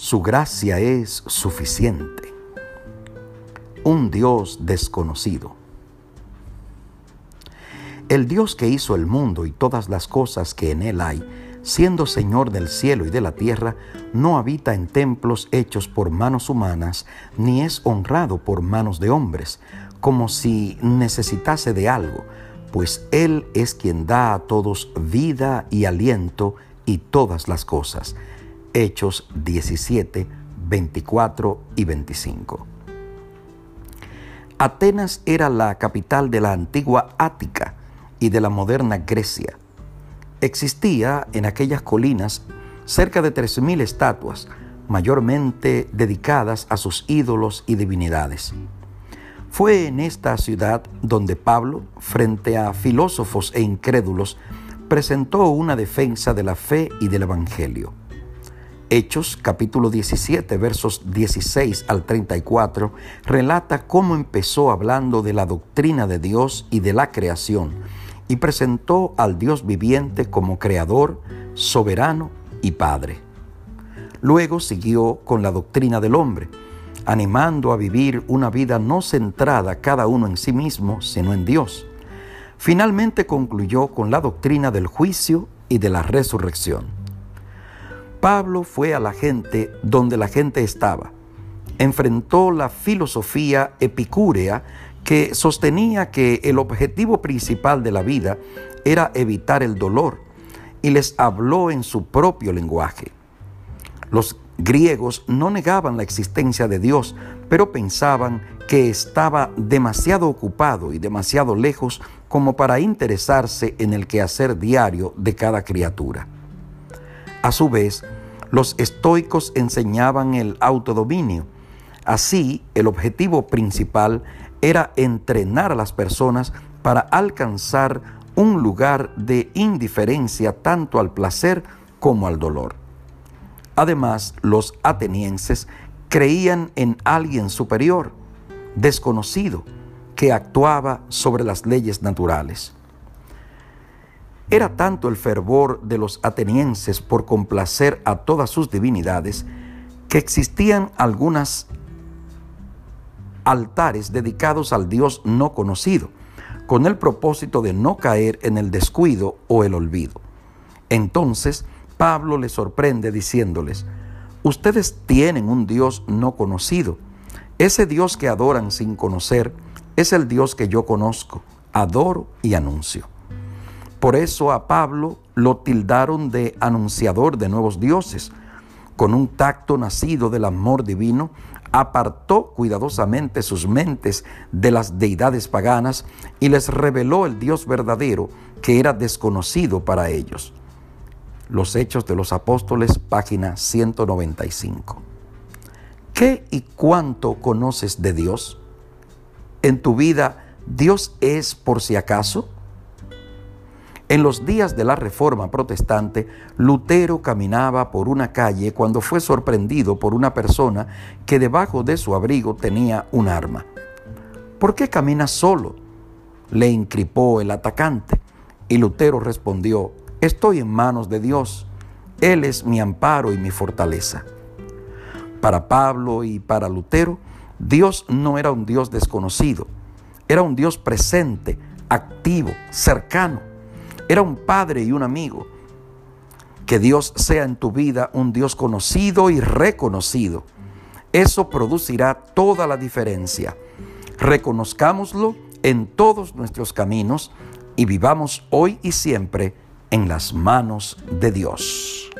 Su gracia es suficiente. Un Dios desconocido. El Dios que hizo el mundo y todas las cosas que en él hay, siendo Señor del cielo y de la tierra, no habita en templos hechos por manos humanas, ni es honrado por manos de hombres, como si necesitase de algo, pues Él es quien da a todos vida y aliento y todas las cosas. Hechos 17, 24 y 25. Atenas era la capital de la antigua Ática y de la moderna Grecia. Existía en aquellas colinas cerca de 3.000 estatuas, mayormente dedicadas a sus ídolos y divinidades. Fue en esta ciudad donde Pablo, frente a filósofos e incrédulos, presentó una defensa de la fe y del Evangelio. Hechos capítulo 17 versos 16 al 34 relata cómo empezó hablando de la doctrina de Dios y de la creación y presentó al Dios viviente como creador, soberano y padre. Luego siguió con la doctrina del hombre, animando a vivir una vida no centrada cada uno en sí mismo, sino en Dios. Finalmente concluyó con la doctrina del juicio y de la resurrección. Pablo fue a la gente donde la gente estaba. Enfrentó la filosofía epicúrea que sostenía que el objetivo principal de la vida era evitar el dolor y les habló en su propio lenguaje. Los griegos no negaban la existencia de Dios, pero pensaban que estaba demasiado ocupado y demasiado lejos como para interesarse en el quehacer diario de cada criatura. A su vez, los estoicos enseñaban el autodominio. Así, el objetivo principal era entrenar a las personas para alcanzar un lugar de indiferencia tanto al placer como al dolor. Además, los atenienses creían en alguien superior, desconocido, que actuaba sobre las leyes naturales. Era tanto el fervor de los atenienses por complacer a todas sus divinidades que existían algunas altares dedicados al Dios no conocido, con el propósito de no caer en el descuido o el olvido. Entonces, Pablo les sorprende diciéndoles, ustedes tienen un Dios no conocido. Ese Dios que adoran sin conocer es el Dios que yo conozco, adoro y anuncio. Por eso a Pablo lo tildaron de anunciador de nuevos dioses. Con un tacto nacido del amor divino, apartó cuidadosamente sus mentes de las deidades paganas y les reveló el Dios verdadero que era desconocido para ellos. Los Hechos de los Apóstoles, página 195. ¿Qué y cuánto conoces de Dios? ¿En tu vida Dios es por si acaso? En los días de la Reforma Protestante, Lutero caminaba por una calle cuando fue sorprendido por una persona que debajo de su abrigo tenía un arma. ¿Por qué caminas solo? le incripó el atacante. Y Lutero respondió, Estoy en manos de Dios. Él es mi amparo y mi fortaleza. Para Pablo y para Lutero, Dios no era un Dios desconocido, era un Dios presente, activo, cercano. Era un padre y un amigo. Que Dios sea en tu vida un Dios conocido y reconocido. Eso producirá toda la diferencia. Reconozcámoslo en todos nuestros caminos y vivamos hoy y siempre en las manos de Dios.